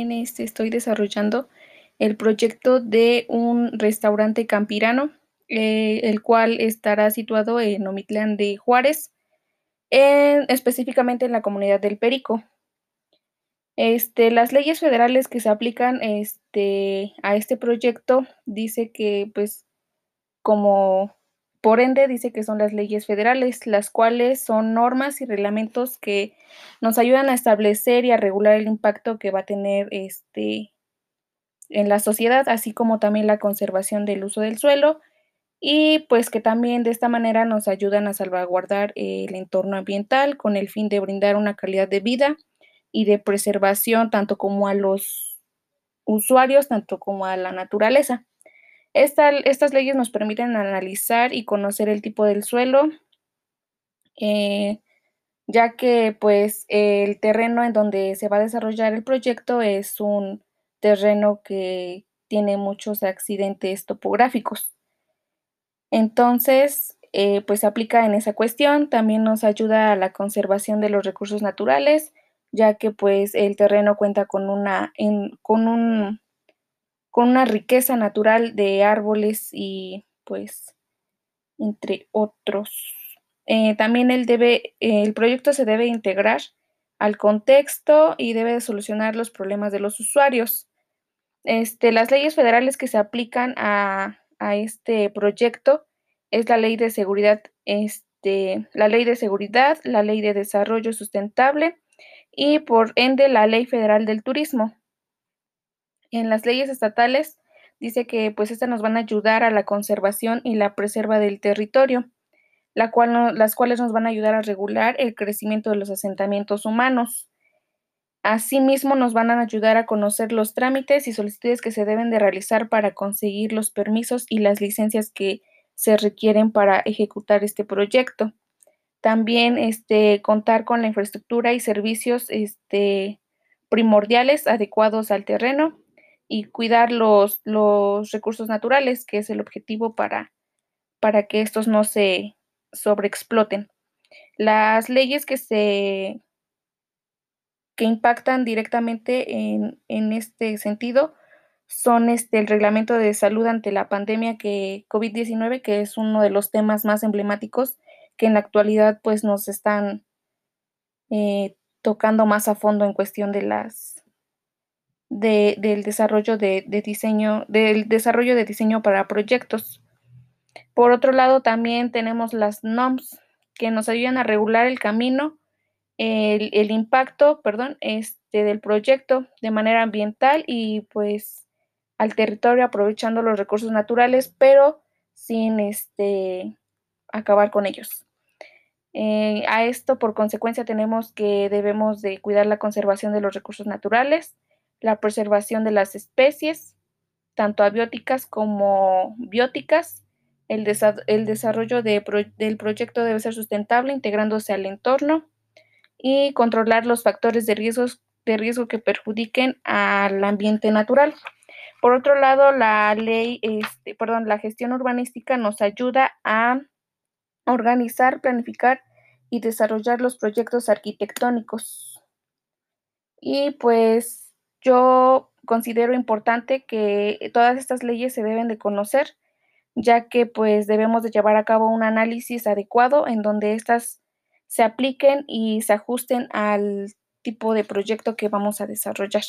este estoy desarrollando el proyecto de un restaurante campirano, eh, el cual estará situado en Omitlán de Juárez, específicamente en la comunidad del Perico. Este, las leyes federales que se aplican este, a este proyecto dice que, pues, como por ende, dice que son las leyes federales, las cuales son normas y reglamentos que nos ayudan a establecer y a regular el impacto que va a tener este en la sociedad, así como también la conservación del uso del suelo y pues que también de esta manera nos ayudan a salvaguardar el entorno ambiental con el fin de brindar una calidad de vida y de preservación tanto como a los usuarios, tanto como a la naturaleza estas leyes nos permiten analizar y conocer el tipo del suelo, eh, ya que pues el terreno en donde se va a desarrollar el proyecto es un terreno que tiene muchos accidentes topográficos. Entonces, eh, pues aplica en esa cuestión, también nos ayuda a la conservación de los recursos naturales, ya que pues el terreno cuenta con una, con un con una riqueza natural de árboles y pues entre otros. Eh, también el, debe, el proyecto se debe integrar al contexto y debe solucionar los problemas de los usuarios. Este, las leyes federales que se aplican a, este proyecto es la ley de seguridad, este, la ley de seguridad, la ley de desarrollo sustentable y por ende la ley federal del turismo en las leyes estatales dice que pues estas nos van a ayudar a la conservación y la preserva del territorio, la cual las cuales nos van a ayudar a regular el crecimiento de los asentamientos humanos. Asimismo, nos van a ayudar a conocer los trámites y solicitudes que se deben de realizar para conseguir los permisos y las licencias que se requieren para ejecutar este proyecto. También este, contar con la infraestructura y servicios este, primordiales adecuados al terreno y cuidar los, los recursos naturales, que es el objetivo para, para que estos no se sobreexploten. Las leyes que se que impactan directamente en, en este sentido son este, el reglamento de salud ante la pandemia que COVID-19, que es uno de los temas más emblemáticos que en la actualidad pues nos están eh, tocando más a fondo en cuestión de las del desarrollo de, diseño, del desarrollo de diseño para proyectos. Por otro lado, también tenemos las NOMS que nos ayudan a regular el camino, el, impacto, perdón, este, del proyecto de manera ambiental y pues al territorio aprovechando los recursos naturales, pero sin este, acabar con ellos. Eh, a esto, por consecuencia, tenemos que debemos de cuidar la conservación de los recursos naturales, la preservación de las especies, tanto abióticas como bióticas. El, desarrollo del proyecto debe ser sustentable, integrándose al entorno y controlar los factores de, de riesgo que perjudiquen al ambiente natural. Por otro lado, la ley, este, perdón, la gestión urbanística nos ayuda a organizar, planificar y desarrollar los proyectos arquitectónicos. Y pues yo considero importante que todas estas leyes se deben de conocer, ya que pues debemos de llevar a cabo un análisis adecuado en donde éstas se apliquen y se ajusten al tipo de proyecto que vamos a desarrollar.